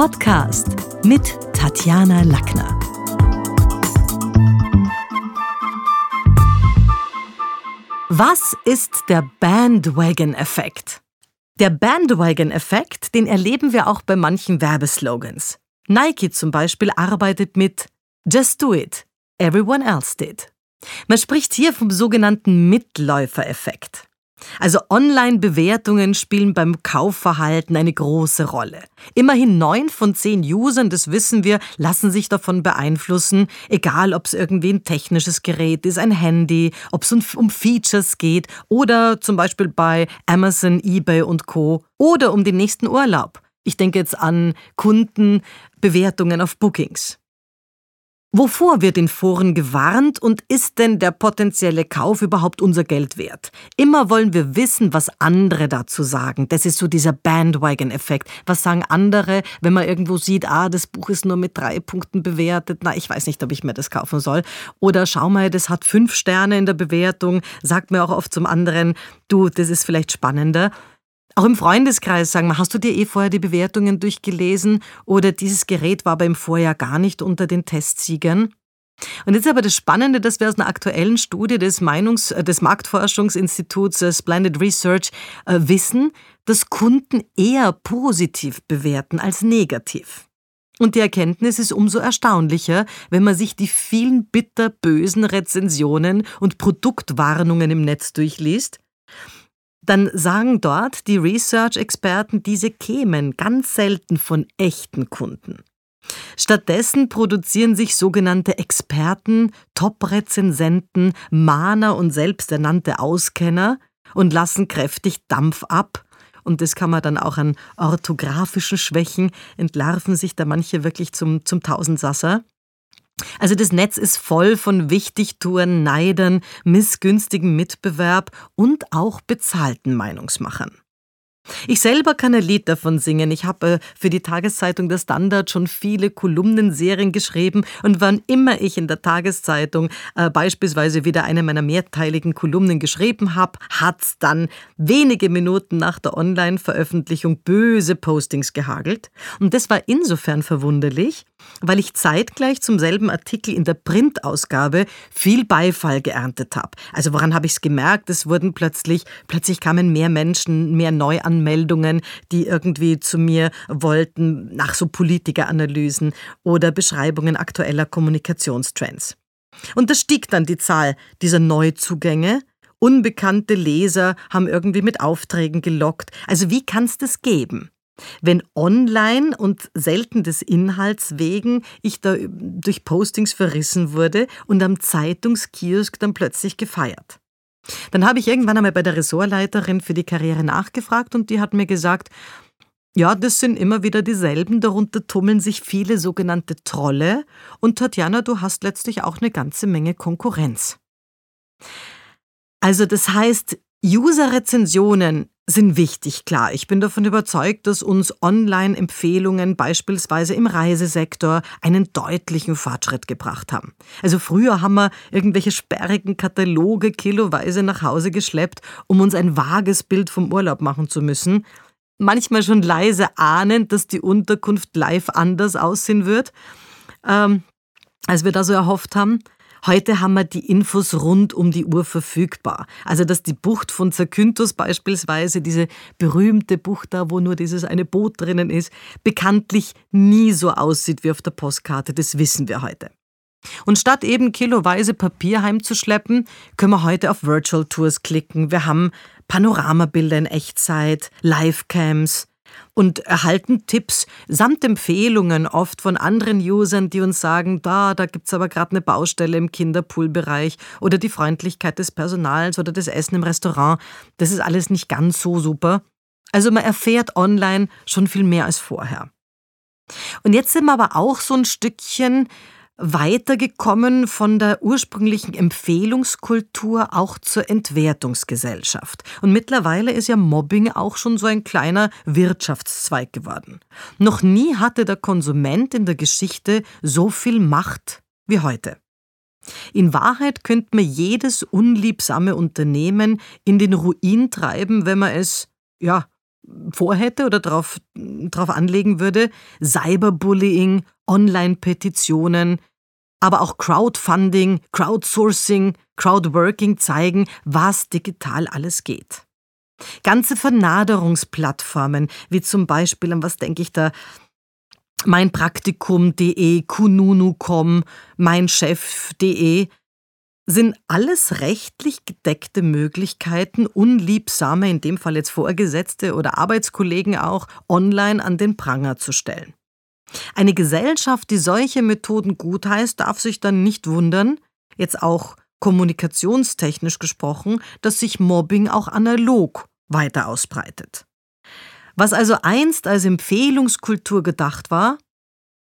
Podcast mit Tatjana Lackner. Was ist der Bandwagon-Effekt? Der Bandwagon-Effekt, den erleben wir auch bei manchen Werbeslogans. Nike zum Beispiel arbeitet mit Just do it, everyone else did. Man spricht hier vom sogenannten Mitläufereffekt. Also Online-Bewertungen spielen beim Kaufverhalten eine große Rolle. Immerhin neun von zehn Usern, das wissen wir, lassen sich davon beeinflussen, egal ob es irgendwie ein technisches Gerät ist, ein Handy, ob es um Features geht oder zum Beispiel bei Amazon, eBay und Co. oder um den nächsten Urlaub. Ich denke jetzt an Kundenbewertungen auf Bookings. Wovor wird in Foren gewarnt und ist denn der potenzielle Kauf überhaupt unser Geld wert? Immer wollen wir wissen, was andere dazu sagen. Das ist so dieser Bandwagon-Effekt. Was sagen andere, wenn man irgendwo sieht, ah, das Buch ist nur mit drei Punkten bewertet, na, ich weiß nicht, ob ich mir das kaufen soll. Oder schau mal, das hat fünf Sterne in der Bewertung, sagt mir auch oft zum anderen, du, das ist vielleicht spannender. Auch im Freundeskreis sagen wir, hast du dir eh vorher die Bewertungen durchgelesen oder dieses Gerät war beim Vorjahr gar nicht unter den Testsiegern? Und jetzt aber das Spannende, dass wir aus einer aktuellen Studie des, Meinungs-, äh, des Marktforschungsinstituts äh, Splendid Research äh, wissen, dass Kunden eher positiv bewerten als negativ. Und die Erkenntnis ist umso erstaunlicher, wenn man sich die vielen bitterbösen Rezensionen und Produktwarnungen im Netz durchliest dann sagen dort die Research-Experten, diese kämen ganz selten von echten Kunden. Stattdessen produzieren sich sogenannte Experten, Top-Rezensenten, Mahner und selbsternannte Auskenner und lassen kräftig Dampf ab. Und das kann man dann auch an orthografischen Schwächen entlarven sich da manche wirklich zum, zum Tausendsasser. Also das Netz ist voll von Wichtigtouren, Neidern, missgünstigem Mitbewerb und auch bezahlten Meinungsmachern. Ich selber kann ein Lied davon singen. Ich habe äh, für die Tageszeitung Der Standard schon viele Kolumnenserien geschrieben und wann immer ich in der Tageszeitung äh, beispielsweise wieder eine meiner mehrteiligen Kolumnen geschrieben habe, hat's dann wenige Minuten nach der Online-Veröffentlichung böse Postings gehagelt. Und das war insofern verwunderlich, weil ich zeitgleich zum selben Artikel in der Printausgabe viel Beifall geerntet habe. Also woran habe ich es gemerkt? Es wurden plötzlich, plötzlich kamen mehr Menschen, mehr Neuanmeldungen, die irgendwie zu mir wollten nach so Politikeranalysen oder Beschreibungen aktueller Kommunikationstrends. Und da stieg dann die Zahl dieser Neuzugänge. Unbekannte Leser haben irgendwie mit Aufträgen gelockt. Also wie kann es das geben? Wenn online und selten des Inhalts wegen ich da durch Postings verrissen wurde und am Zeitungskiosk dann plötzlich gefeiert. Dann habe ich irgendwann einmal bei der Ressortleiterin für die Karriere nachgefragt und die hat mir gesagt, ja, das sind immer wieder dieselben, darunter tummeln sich viele sogenannte Trolle und Tatjana, du hast letztlich auch eine ganze Menge Konkurrenz. Also das heißt, User-Rezensionen sind wichtig, klar. Ich bin davon überzeugt, dass uns Online-Empfehlungen beispielsweise im Reisesektor einen deutlichen Fortschritt gebracht haben. Also früher haben wir irgendwelche sperrigen Kataloge kiloweise nach Hause geschleppt, um uns ein vages Bild vom Urlaub machen zu müssen. Manchmal schon leise ahnend, dass die Unterkunft live anders aussehen wird, ähm, als wir da so erhofft haben. Heute haben wir die Infos rund um die Uhr verfügbar. Also, dass die Bucht von Zakynthos beispielsweise, diese berühmte Bucht da, wo nur dieses eine Boot drinnen ist, bekanntlich nie so aussieht wie auf der Postkarte, das wissen wir heute. Und statt eben kiloweise Papier heimzuschleppen, können wir heute auf Virtual Tours klicken. Wir haben Panoramabilder in Echtzeit, Livecams, und erhalten Tipps samt Empfehlungen oft von anderen Usern, die uns sagen, da, da gibt's aber gerade eine Baustelle im Kinderpoolbereich oder die Freundlichkeit des Personals oder das Essen im Restaurant. Das ist alles nicht ganz so super. Also man erfährt online schon viel mehr als vorher. Und jetzt sind wir aber auch so ein Stückchen weitergekommen von der ursprünglichen Empfehlungskultur auch zur Entwertungsgesellschaft. Und mittlerweile ist ja Mobbing auch schon so ein kleiner Wirtschaftszweig geworden. Noch nie hatte der Konsument in der Geschichte so viel Macht wie heute. In Wahrheit könnte man jedes unliebsame Unternehmen in den Ruin treiben, wenn man es, ja, vorhätte oder darauf drauf anlegen würde. Cyberbullying, Online-Petitionen, aber auch Crowdfunding, Crowdsourcing, Crowdworking zeigen, was digital alles geht. Ganze Vernaderungsplattformen, wie zum Beispiel, an was denke ich da, meinpraktikum.de, kununu.com, meinchef.de, sind alles rechtlich gedeckte Möglichkeiten, unliebsame, in dem Fall jetzt Vorgesetzte oder Arbeitskollegen auch, online an den Pranger zu stellen. Eine Gesellschaft, die solche Methoden gutheißt, darf sich dann nicht wundern, jetzt auch kommunikationstechnisch gesprochen, dass sich Mobbing auch analog weiter ausbreitet. Was also einst als Empfehlungskultur gedacht war,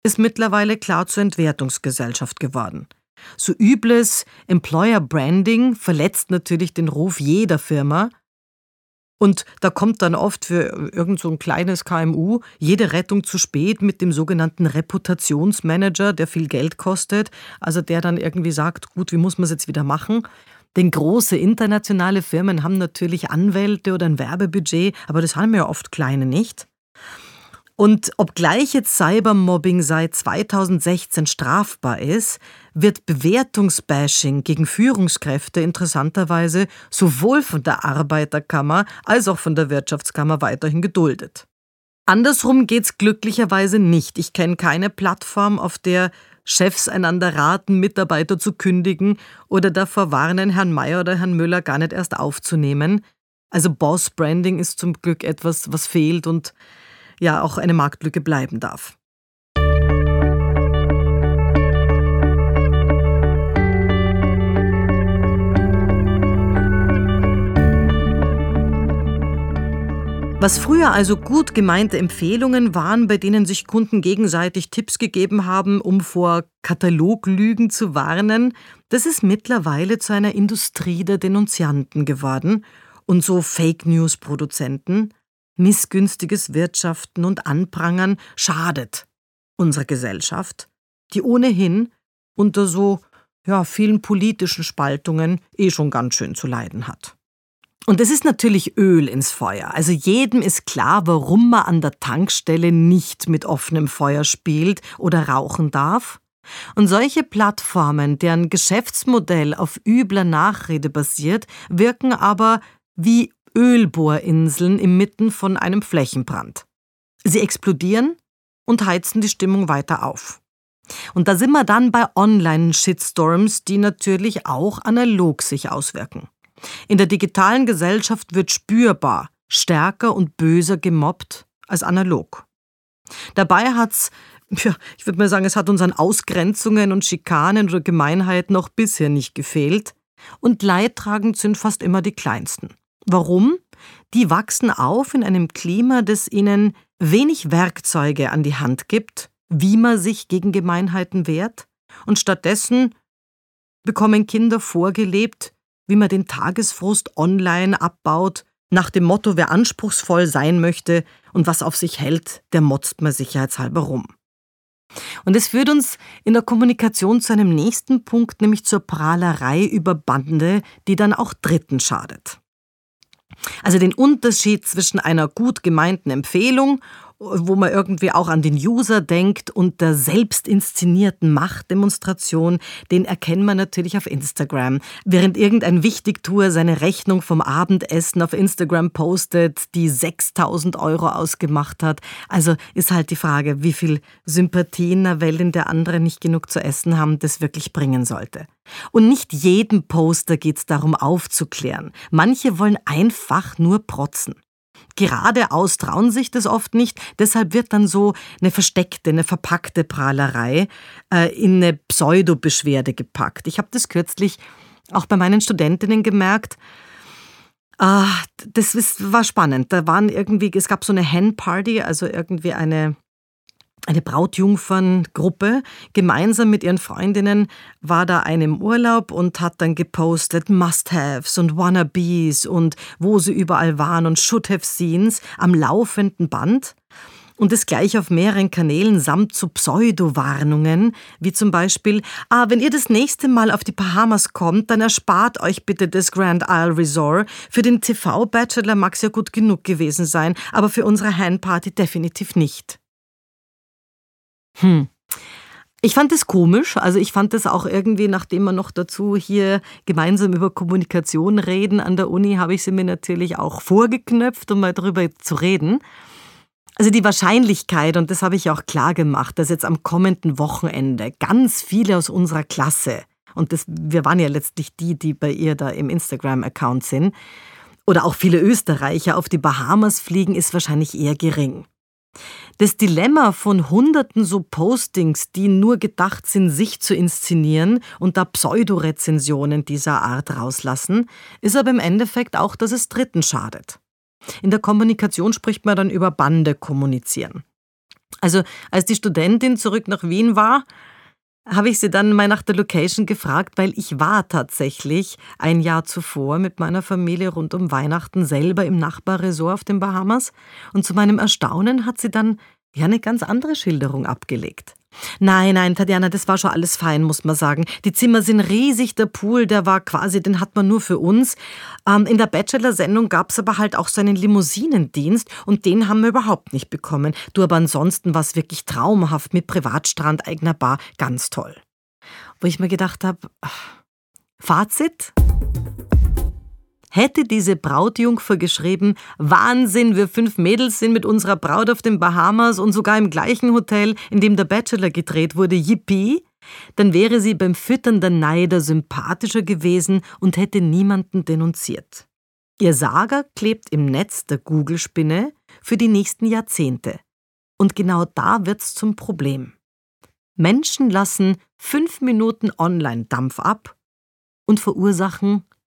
ist mittlerweile klar zur Entwertungsgesellschaft geworden. So übles Employer Branding verletzt natürlich den Ruf jeder Firma. Und da kommt dann oft für irgend so ein kleines KMU jede Rettung zu spät mit dem sogenannten Reputationsmanager, der viel Geld kostet. Also der dann irgendwie sagt, gut, wie muss man es jetzt wieder machen? Denn große internationale Firmen haben natürlich Anwälte oder ein Werbebudget, aber das haben ja oft kleine nicht. Und obgleich jetzt Cybermobbing seit 2016 strafbar ist, wird Bewertungsbashing gegen Führungskräfte interessanterweise sowohl von der Arbeiterkammer als auch von der Wirtschaftskammer weiterhin geduldet. Andersrum geht's glücklicherweise nicht. Ich kenne keine Plattform, auf der Chefs einander raten, Mitarbeiter zu kündigen oder davor warnen, Herrn Mayer oder Herrn Müller gar nicht erst aufzunehmen. Also Boss Branding ist zum Glück etwas, was fehlt und ja auch eine Marktlücke bleiben darf. Was früher also gut gemeinte Empfehlungen waren, bei denen sich Kunden gegenseitig Tipps gegeben haben, um vor Kataloglügen zu warnen, das ist mittlerweile zu einer Industrie der Denunzianten geworden und so Fake News Produzenten. Missgünstiges Wirtschaften und Anprangern schadet unserer Gesellschaft, die ohnehin unter so ja, vielen politischen Spaltungen eh schon ganz schön zu leiden hat. Und es ist natürlich Öl ins Feuer. Also jedem ist klar, warum man an der Tankstelle nicht mit offenem Feuer spielt oder rauchen darf. Und solche Plattformen, deren Geschäftsmodell auf übler Nachrede basiert, wirken aber wie Ölbohrinseln inmitten von einem Flächenbrand. Sie explodieren und heizen die Stimmung weiter auf. Und da sind wir dann bei Online-Shitstorms, die natürlich auch analog sich auswirken. In der digitalen Gesellschaft wird spürbar stärker und böser gemobbt als analog. Dabei hat's, ja, ich würde mal sagen, es hat uns an Ausgrenzungen und Schikanen oder Gemeinheiten noch bisher nicht gefehlt. Und leidtragend sind fast immer die Kleinsten. Warum? Die wachsen auf in einem Klima, das ihnen wenig Werkzeuge an die Hand gibt, wie man sich gegen Gemeinheiten wehrt, und stattdessen bekommen Kinder vorgelebt, wie man den Tagesfrust online abbaut, nach dem Motto, wer anspruchsvoll sein möchte und was auf sich hält, der motzt man sicherheitshalber rum. Und es führt uns in der Kommunikation zu einem nächsten Punkt, nämlich zur Prahlerei über Bande, die dann auch Dritten schadet. Also den Unterschied zwischen einer gut gemeinten Empfehlung wo man irgendwie auch an den User denkt und der selbst inszenierten Machtdemonstration, den erkennt man natürlich auf Instagram. Während irgendein Wichtigtuer seine Rechnung vom Abendessen auf Instagram postet, die 6000 Euro ausgemacht hat. Also ist halt die Frage, wie viel Sympathie in der Welt, in der andere nicht genug zu essen haben, das wirklich bringen sollte. Und nicht jedem Poster geht es darum aufzuklären. Manche wollen einfach nur protzen geradeaus trauen sich das oft nicht. Deshalb wird dann so eine versteckte, eine verpackte Prahlerei äh, in eine Pseudo-Beschwerde gepackt. Ich habe das kürzlich auch bei meinen Studentinnen gemerkt. Ah, das ist, war spannend. Da waren irgendwie, es gab so eine Hen-Party, also irgendwie eine eine Brautjungferngruppe. Gemeinsam mit ihren Freundinnen war da eine im Urlaub und hat dann gepostet Must-Haves und Wannabes und wo sie überall waren und Should-Have-Scenes am laufenden Band. und es gleich auf mehreren Kanälen samt zu Pseudo-Warnungen, wie zum Beispiel, ah, wenn ihr das nächste Mal auf die Bahamas kommt, dann erspart euch bitte das Grand Isle Resort. Für den TV-Bachelor mag es ja gut genug gewesen sein, aber für unsere Handparty definitiv nicht. Hm. Ich fand es komisch, also ich fand es auch irgendwie, nachdem wir noch dazu hier gemeinsam über Kommunikation reden an der Uni, habe ich sie mir natürlich auch vorgeknöpft, um mal darüber zu reden. Also die Wahrscheinlichkeit, und das habe ich auch klar gemacht, dass jetzt am kommenden Wochenende ganz viele aus unserer Klasse, und das, wir waren ja letztlich die, die bei ihr da im Instagram-Account sind, oder auch viele Österreicher auf die Bahamas fliegen, ist wahrscheinlich eher gering. Das Dilemma von hunderten so Postings, die nur gedacht sind, sich zu inszenieren und da Pseudorezensionen dieser Art rauslassen, ist aber im Endeffekt auch, dass es Dritten schadet. In der Kommunikation spricht man dann über Bande kommunizieren. Also als die Studentin zurück nach Wien war, habe ich sie dann mal nach der Location gefragt, weil ich war tatsächlich ein Jahr zuvor mit meiner Familie rund um Weihnachten selber im Nachbarresort auf den Bahamas und zu meinem Erstaunen hat sie dann ja eine ganz andere Schilderung abgelegt. Nein, nein, Tatjana, das war schon alles fein, muss man sagen. Die Zimmer sind riesig, der Pool, der war quasi, den hat man nur für uns. Ähm, in der Bachelor-Sendung gab es aber halt auch so einen Limousinendienst und den haben wir überhaupt nicht bekommen. Du, aber ansonsten war es wirklich traumhaft mit Privatstrand, eigener Bar, ganz toll. Wo ich mir gedacht habe, Fazit? Hätte diese Brautjungfer geschrieben, Wahnsinn, wir fünf Mädels sind mit unserer Braut auf den Bahamas und sogar im gleichen Hotel, in dem der Bachelor gedreht wurde, yippie, dann wäre sie beim Füttern der Neider sympathischer gewesen und hätte niemanden denunziert. Ihr Sager klebt im Netz der Google-Spinne für die nächsten Jahrzehnte. Und genau da wird's zum Problem. Menschen lassen fünf Minuten Online-Dampf ab und verursachen